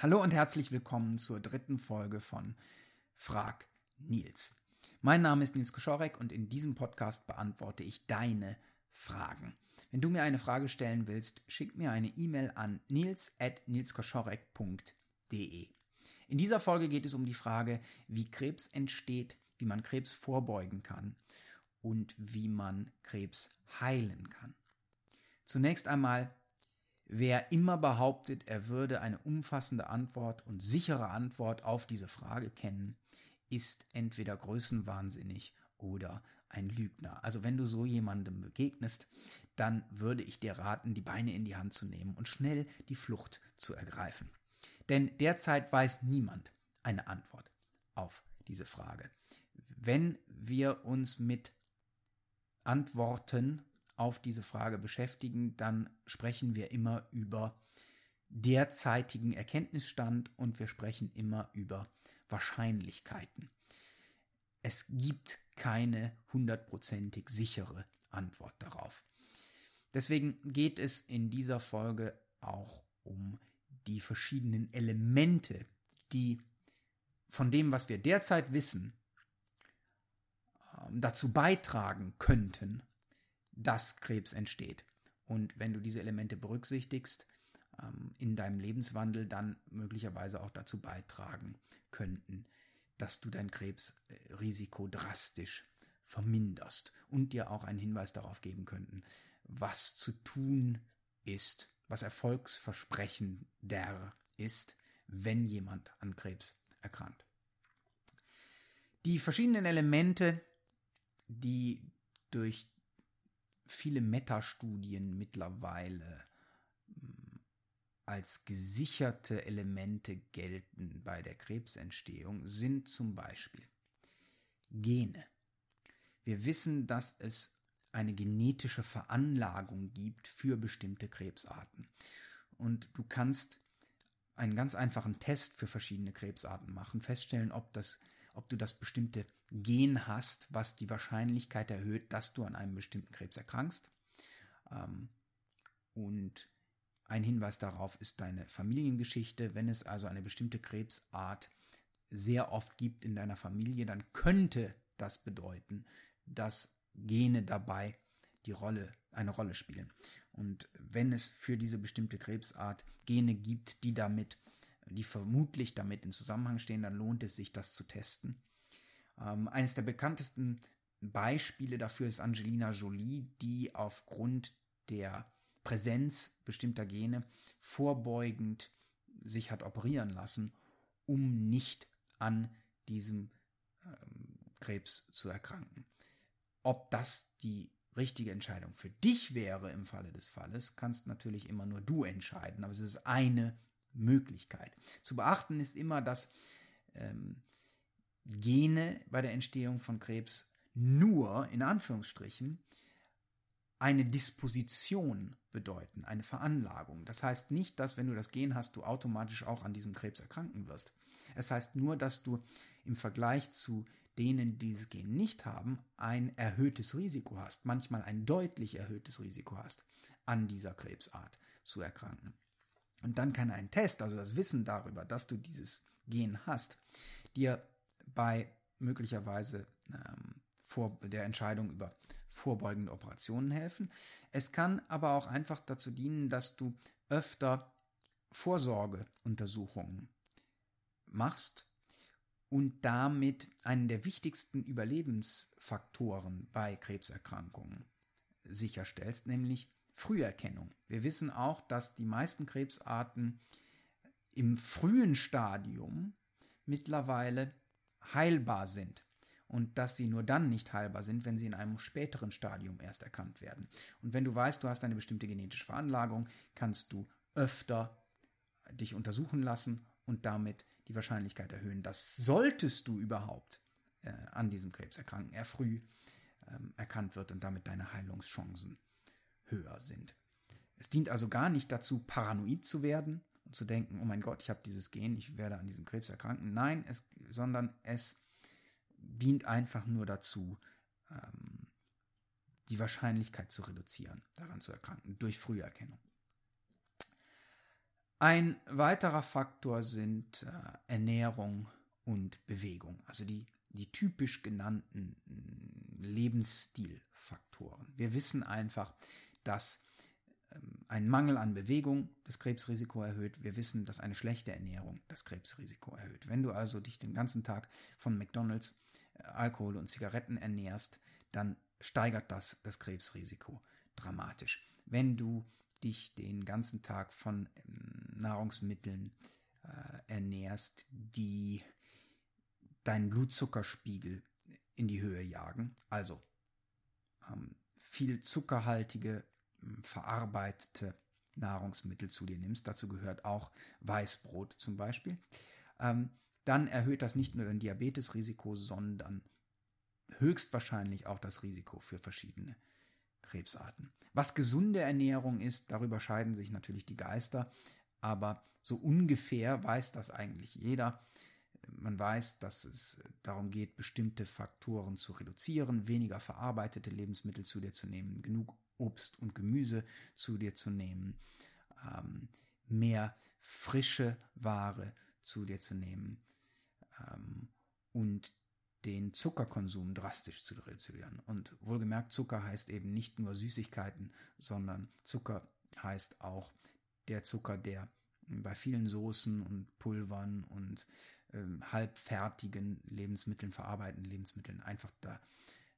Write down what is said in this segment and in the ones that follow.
Hallo und herzlich willkommen zur dritten Folge von Frag Nils. Mein Name ist Nils Koschorek und in diesem Podcast beantworte ich deine Fragen. Wenn du mir eine Frage stellen willst, schick mir eine E-Mail an nils.nilskoschorek.de. In dieser Folge geht es um die Frage, wie Krebs entsteht, wie man Krebs vorbeugen kann und wie man Krebs heilen kann. Zunächst einmal, wer immer behauptet, er würde eine umfassende Antwort und sichere Antwort auf diese Frage kennen, ist entweder größenwahnsinnig oder ein Lügner. Also wenn du so jemandem begegnest, dann würde ich dir raten, die Beine in die Hand zu nehmen und schnell die Flucht zu ergreifen. Denn derzeit weiß niemand eine Antwort auf diese Frage. Wenn wir uns mit Antworten auf diese Frage beschäftigen, dann sprechen wir immer über derzeitigen Erkenntnisstand und wir sprechen immer über Wahrscheinlichkeiten. Es gibt keine hundertprozentig sichere Antwort darauf. Deswegen geht es in dieser Folge auch um die verschiedenen Elemente, die von dem, was wir derzeit wissen, ähm, dazu beitragen könnten, dass Krebs entsteht. Und wenn du diese Elemente berücksichtigst, ähm, in deinem Lebenswandel dann möglicherweise auch dazu beitragen könnten, dass du dein Krebsrisiko drastisch verminderst und dir auch einen Hinweis darauf geben könnten, was zu tun ist, was erfolgsversprechender ist, wenn jemand an Krebs erkrankt. Die verschiedenen Elemente, die durch viele Metastudien mittlerweile hm, als gesicherte Elemente gelten bei der Krebsentstehung, sind zum Beispiel Gene. Wir wissen, dass es eine genetische Veranlagung gibt für bestimmte Krebsarten. Und du kannst einen ganz einfachen Test für verschiedene Krebsarten machen, feststellen, ob, das, ob du das bestimmte Gen hast, was die Wahrscheinlichkeit erhöht, dass du an einem bestimmten Krebs erkrankst. Ähm, und ein Hinweis darauf ist deine Familiengeschichte. Wenn es also eine bestimmte Krebsart sehr oft gibt in deiner Familie, dann könnte das bedeuten, dass Gene dabei die Rolle, eine Rolle spielen. Und wenn es für diese bestimmte Krebsart Gene gibt, die damit, die vermutlich damit in Zusammenhang stehen, dann lohnt es sich, das zu testen. Ähm, eines der bekanntesten Beispiele dafür ist Angelina Jolie, die aufgrund der Präsenz bestimmter Gene vorbeugend sich hat operieren lassen, um nicht an diesem ähm, Krebs zu erkranken. Ob das die richtige Entscheidung für dich wäre im Falle des Falles, kannst natürlich immer nur du entscheiden, aber es ist eine Möglichkeit. Zu beachten ist immer, dass ähm, Gene bei der Entstehung von Krebs nur in Anführungsstrichen eine Disposition bedeuten, eine Veranlagung. Das heißt nicht, dass wenn du das Gen hast, du automatisch auch an diesem Krebs erkranken wirst. Es heißt nur, dass du im Vergleich zu denen, die dieses Gen nicht haben, ein erhöhtes Risiko hast, manchmal ein deutlich erhöhtes Risiko hast, an dieser Krebsart zu erkranken. Und dann kann ein Test, also das Wissen darüber, dass du dieses Gen hast, dir bei möglicherweise ähm, vor der Entscheidung über vorbeugende Operationen helfen. Es kann aber auch einfach dazu dienen, dass du öfter Vorsorgeuntersuchungen machst und damit einen der wichtigsten Überlebensfaktoren bei Krebserkrankungen sicherstellst, nämlich Früherkennung. Wir wissen auch, dass die meisten Krebsarten im frühen Stadium mittlerweile heilbar sind und dass sie nur dann nicht heilbar sind, wenn sie in einem späteren Stadium erst erkannt werden. Und wenn du weißt, du hast eine bestimmte genetische Veranlagung, kannst du öfter dich untersuchen lassen und damit die Wahrscheinlichkeit erhöhen, dass solltest du überhaupt äh, an diesem Krebs erkranken, er früh ähm, erkannt wird und damit deine Heilungschancen höher sind. Es dient also gar nicht dazu, paranoid zu werden zu denken, oh mein Gott, ich habe dieses Gen, ich werde an diesem Krebs erkranken. Nein, es, sondern es dient einfach nur dazu, ähm, die Wahrscheinlichkeit zu reduzieren, daran zu erkranken, durch Früherkennung. Ein weiterer Faktor sind äh, Ernährung und Bewegung, also die, die typisch genannten mm, Lebensstilfaktoren. Wir wissen einfach, dass ein Mangel an Bewegung das Krebsrisiko erhöht. Wir wissen, dass eine schlechte Ernährung das Krebsrisiko erhöht. Wenn du also dich den ganzen Tag von McDonald's, äh, Alkohol und Zigaretten ernährst, dann steigert das das Krebsrisiko dramatisch. Wenn du dich den ganzen Tag von ähm, Nahrungsmitteln äh, ernährst, die deinen Blutzuckerspiegel in die Höhe jagen, also ähm, viel zuckerhaltige, ähm, verarbeitete Nahrungsmittel zu dir nimmst, dazu gehört auch Weißbrot zum Beispiel, ähm, dann erhöht das nicht nur dein Diabetesrisiko, sondern höchstwahrscheinlich auch das Risiko für verschiedene Krebsarten. Was gesunde Ernährung ist, darüber scheiden sich natürlich die Geister, aber so ungefähr weiß das eigentlich jeder. Man weiß, dass es darum geht, bestimmte Faktoren zu reduzieren, weniger verarbeitete Lebensmittel zu dir zu nehmen, genug Obst und Gemüse zu dir zu nehmen, ähm, mehr frische Ware zu dir zu nehmen ähm, und den Zuckerkonsum drastisch zu reduzieren. Und wohlgemerkt, Zucker heißt eben nicht nur Süßigkeiten, sondern Zucker heißt auch der Zucker, der bei vielen Soßen und Pulvern und ähm, halbfertigen Lebensmitteln, verarbeiteten Lebensmitteln einfach da,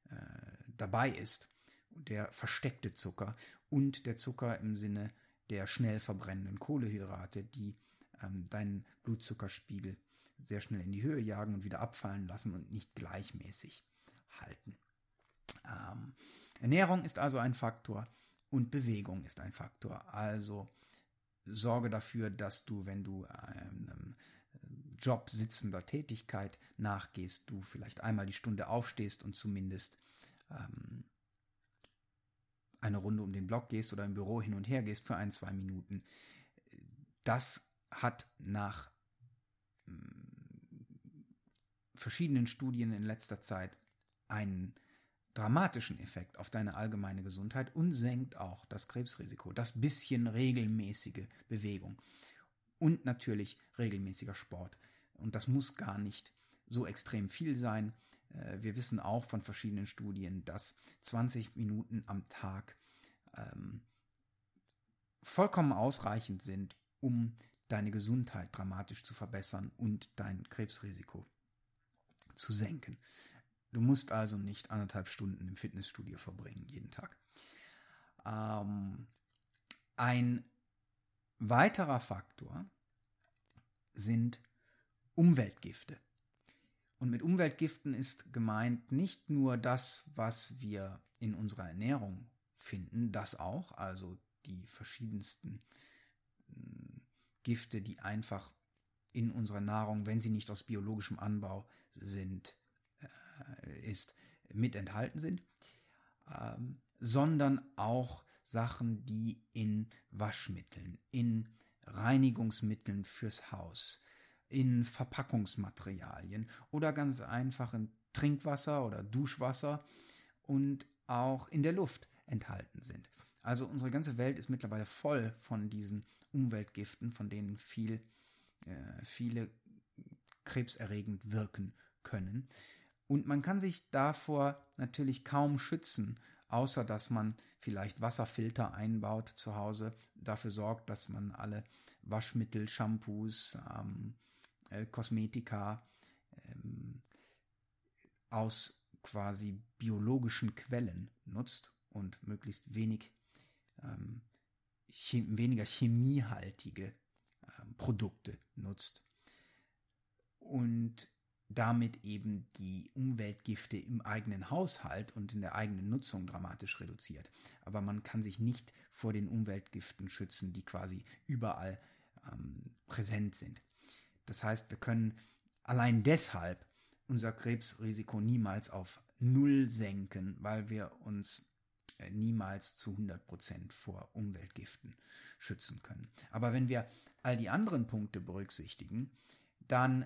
äh, dabei ist. Der versteckte Zucker und der Zucker im Sinne der schnell verbrennenden Kohlehydrate, die ähm, deinen Blutzuckerspiegel sehr schnell in die Höhe jagen und wieder abfallen lassen und nicht gleichmäßig halten. Ähm, Ernährung ist also ein Faktor und Bewegung ist ein Faktor. Also sorge dafür, dass du, wenn du einem Job sitzender Tätigkeit nachgehst, du vielleicht einmal die Stunde aufstehst und zumindest ähm, eine Runde um den Block gehst oder im Büro hin und her gehst für ein, zwei Minuten. Das hat nach verschiedenen Studien in letzter Zeit einen dramatischen Effekt auf deine allgemeine Gesundheit und senkt auch das Krebsrisiko. Das bisschen regelmäßige Bewegung und natürlich regelmäßiger Sport. Und das muss gar nicht so extrem viel sein. Äh, wir wissen auch von verschiedenen Studien, dass 20 Minuten am Tag ähm, vollkommen ausreichend sind, um deine Gesundheit dramatisch zu verbessern und dein Krebsrisiko zu senken. Du musst also nicht anderthalb Stunden im Fitnessstudio verbringen, jeden Tag. Ähm, ein weiterer Faktor sind Umweltgifte. Und mit Umweltgiften ist gemeint nicht nur das, was wir in unserer Ernährung finden, das auch, also die verschiedensten hm, Gifte, die einfach in unserer Nahrung, wenn sie nicht aus biologischem Anbau sind, äh, ist, mit enthalten sind, ähm, sondern auch Sachen, die in Waschmitteln, in Reinigungsmitteln fürs Haus, in Verpackungsmaterialien oder ganz einfach in Trinkwasser oder Duschwasser und auch in der Luft enthalten sind. Also unsere ganze Welt ist mittlerweile voll von diesen Umweltgiften, von denen viel, äh, viele krebserregend wirken können. Und man kann sich davor natürlich kaum schützen, außer dass man vielleicht Wasserfilter einbaut zu Hause, dafür sorgt, dass man alle Waschmittel, Shampoos, ähm, äh, Kosmetika ähm, aus quasi biologischen Quellen nutzt und möglichst wenig ähm, chem weniger chemiehaltige ähm, Produkte nutzt. Und damit eben die Umweltgifte im eigenen Haushalt und in der eigenen Nutzung dramatisch reduziert. Aber man kann sich nicht vor den Umweltgiften schützen, die quasi überall ähm, präsent sind. Das heißt, wir können allein deshalb unser Krebsrisiko niemals auf Null senken, weil wir uns äh, niemals zu 100 Prozent vor Umweltgiften schützen können. Aber wenn wir all die anderen Punkte berücksichtigen, dann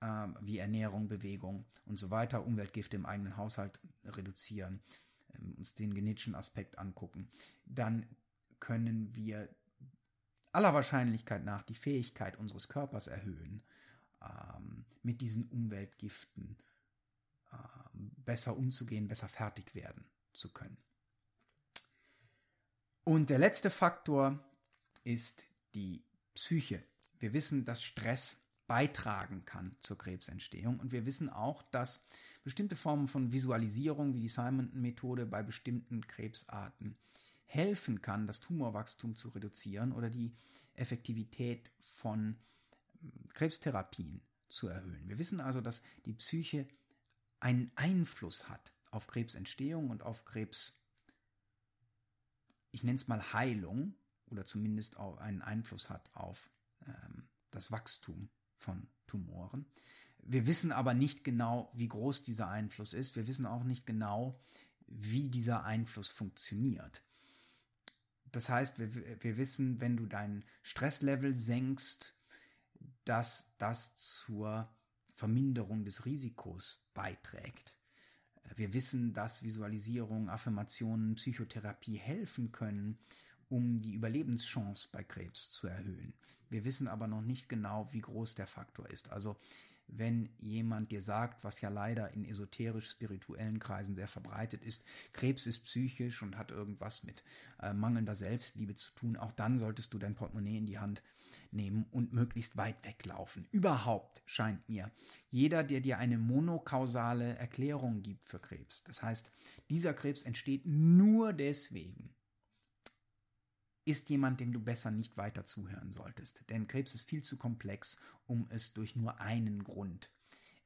äh, wie Ernährung, Bewegung und so weiter, Umweltgifte im eigenen Haushalt reduzieren, äh, uns den genetischen Aspekt angucken, dann können wir aller Wahrscheinlichkeit nach die Fähigkeit unseres Körpers erhöhen, ähm, mit diesen Umweltgiften ähm, besser umzugehen, besser fertig werden zu können. Und der letzte Faktor ist die Psyche. Wir wissen, dass Stress beitragen kann zur Krebsentstehung. Und wir wissen auch, dass bestimmte Formen von Visualisierung, wie die Simon-Methode bei bestimmten Krebsarten, helfen kann, das Tumorwachstum zu reduzieren oder die Effektivität von hm, Krebstherapien zu erhöhen. Wir wissen also, dass die Psyche einen Einfluss hat auf Krebsentstehung und auf Krebs, ich nenne es mal Heilung oder zumindest auch einen Einfluss hat auf ähm, das Wachstum von Tumoren. Wir wissen aber nicht genau, wie groß dieser Einfluss ist. Wir wissen auch nicht genau, wie dieser Einfluss funktioniert. Das heißt, wir, wir wissen, wenn du dein Stresslevel senkst, dass das zur Verminderung des Risikos beiträgt. Wir wissen, dass Visualisierung, Affirmationen, Psychotherapie helfen können, um die Überlebenschance bei Krebs zu erhöhen. Wir wissen aber noch nicht genau, wie groß der Faktor ist. Also wenn jemand dir sagt, was ja leider in esoterisch-spirituellen Kreisen sehr verbreitet ist, Krebs ist psychisch und hat irgendwas mit äh, mangelnder Selbstliebe zu tun, auch dann solltest du dein Portemonnaie in die Hand nehmen und möglichst weit weglaufen. Überhaupt scheint mir, jeder, der dir eine monokausale Erklärung gibt für Krebs, das heißt, dieser Krebs entsteht nur deswegen, ist jemand, dem du besser nicht weiter zuhören solltest. Denn Krebs ist viel zu komplex, um es durch nur einen Grund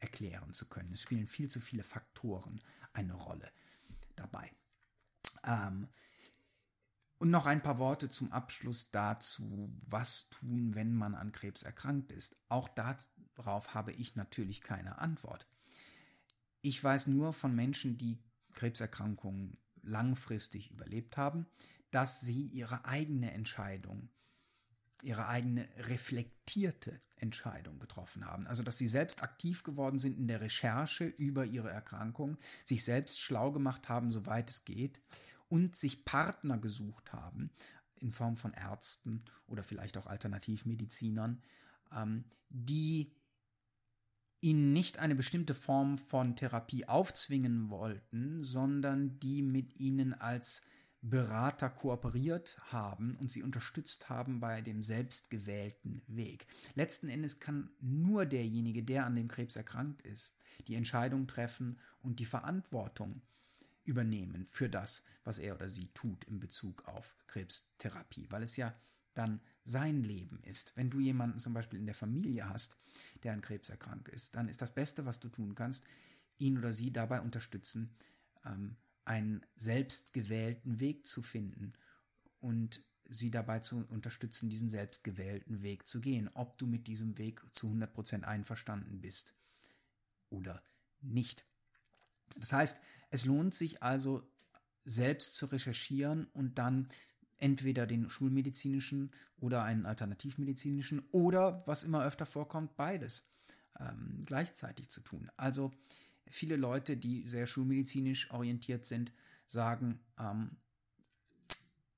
erklären zu können. Es spielen viel zu viele Faktoren eine Rolle dabei. Ähm, und noch ein paar Worte zum Abschluss dazu, was tun, wenn man an Krebs erkrankt ist. Auch darauf habe ich natürlich keine Antwort. Ich weiß nur von Menschen, die Krebserkrankungen langfristig überlebt haben, dass sie ihre eigene Entscheidung, ihre eigene reflektierte Entscheidung getroffen haben. Also dass sie selbst aktiv geworden sind in der Recherche über ihre Erkrankung, sich selbst schlau gemacht haben, soweit es geht, und sich Partner gesucht haben, in Form von Ärzten oder vielleicht auch Alternativmedizinern, ähm, die ihnen nicht eine bestimmte Form von Therapie aufzwingen wollten, sondern die mit ihnen als Berater kooperiert haben und sie unterstützt haben bei dem selbstgewählten Weg. Letzten Endes kann nur derjenige, der an dem Krebs erkrankt ist, die Entscheidung treffen und die Verantwortung übernehmen für das, was er oder sie tut in Bezug auf Krebstherapie, weil es ja dann sein Leben ist. Wenn du jemanden zum Beispiel in der Familie hast, der an Krebs erkrankt ist, dann ist das Beste, was du tun kannst, ihn oder sie dabei unterstützen, ähm, einen selbstgewählten Weg zu finden und sie dabei zu unterstützen, diesen selbstgewählten Weg zu gehen, ob du mit diesem Weg zu 100% einverstanden bist oder nicht. Das heißt, es lohnt sich also selbst zu recherchieren und dann entweder den schulmedizinischen oder einen alternativmedizinischen oder, was immer öfter vorkommt, beides ähm, gleichzeitig zu tun. Also viele Leute, die sehr schulmedizinisch orientiert sind, sagen, ähm,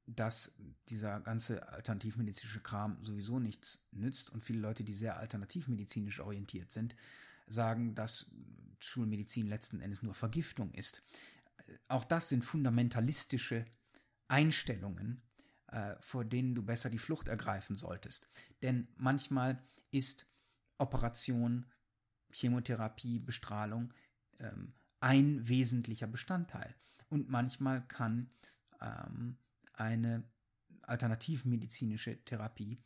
dass dieser ganze alternativmedizinische Kram sowieso nichts nützt. Und viele Leute, die sehr alternativmedizinisch orientiert sind, sagen, dass Schulmedizin letzten Endes nur Vergiftung ist. Auch das sind fundamentalistische Einstellungen, äh, vor denen du besser die Flucht ergreifen solltest. Denn manchmal ist Operation, Chemotherapie, Bestrahlung ähm, ein wesentlicher Bestandteil. Und manchmal kann ähm, eine alternativmedizinische Therapie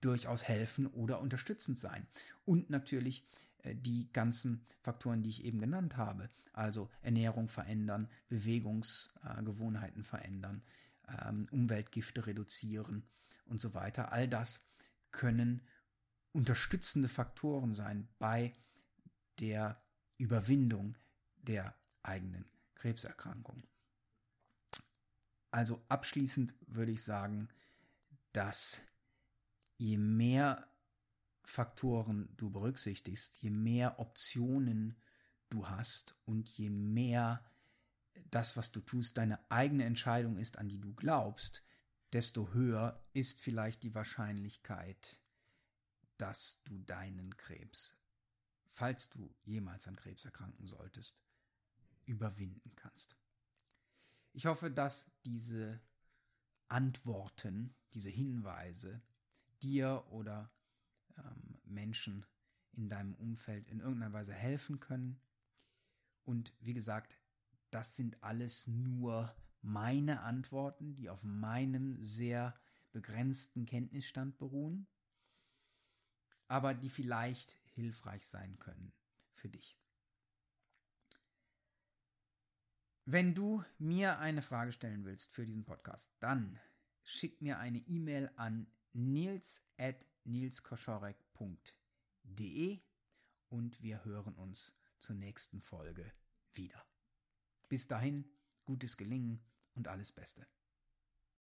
durchaus helfen oder unterstützend sein. Und natürlich äh, die ganzen Faktoren, die ich eben genannt habe, also Ernährung verändern, Bewegungsgewohnheiten äh, verändern, ähm, Umweltgifte reduzieren und so weiter. All das können unterstützende Faktoren sein bei der Überwindung der eigenen Krebserkrankung. Also abschließend würde ich sagen, dass je mehr Faktoren du berücksichtigst, je mehr Optionen du hast und je mehr das, was du tust, deine eigene Entscheidung ist, an die du glaubst, desto höher ist vielleicht die Wahrscheinlichkeit, dass du deinen Krebs, falls du jemals an Krebs erkranken solltest, überwinden kannst. Ich hoffe, dass diese Antworten, diese Hinweise dir oder ähm, Menschen in deinem Umfeld in irgendeiner Weise helfen können. Und wie gesagt, das sind alles nur meine Antworten, die auf meinem sehr begrenzten Kenntnisstand beruhen, aber die vielleicht hilfreich sein können für dich. Wenn du mir eine Frage stellen willst für diesen Podcast, dann schick mir eine E-Mail an nils.nilskoschorek.de und wir hören uns zur nächsten Folge wieder. Bis dahin, gutes Gelingen und alles Beste.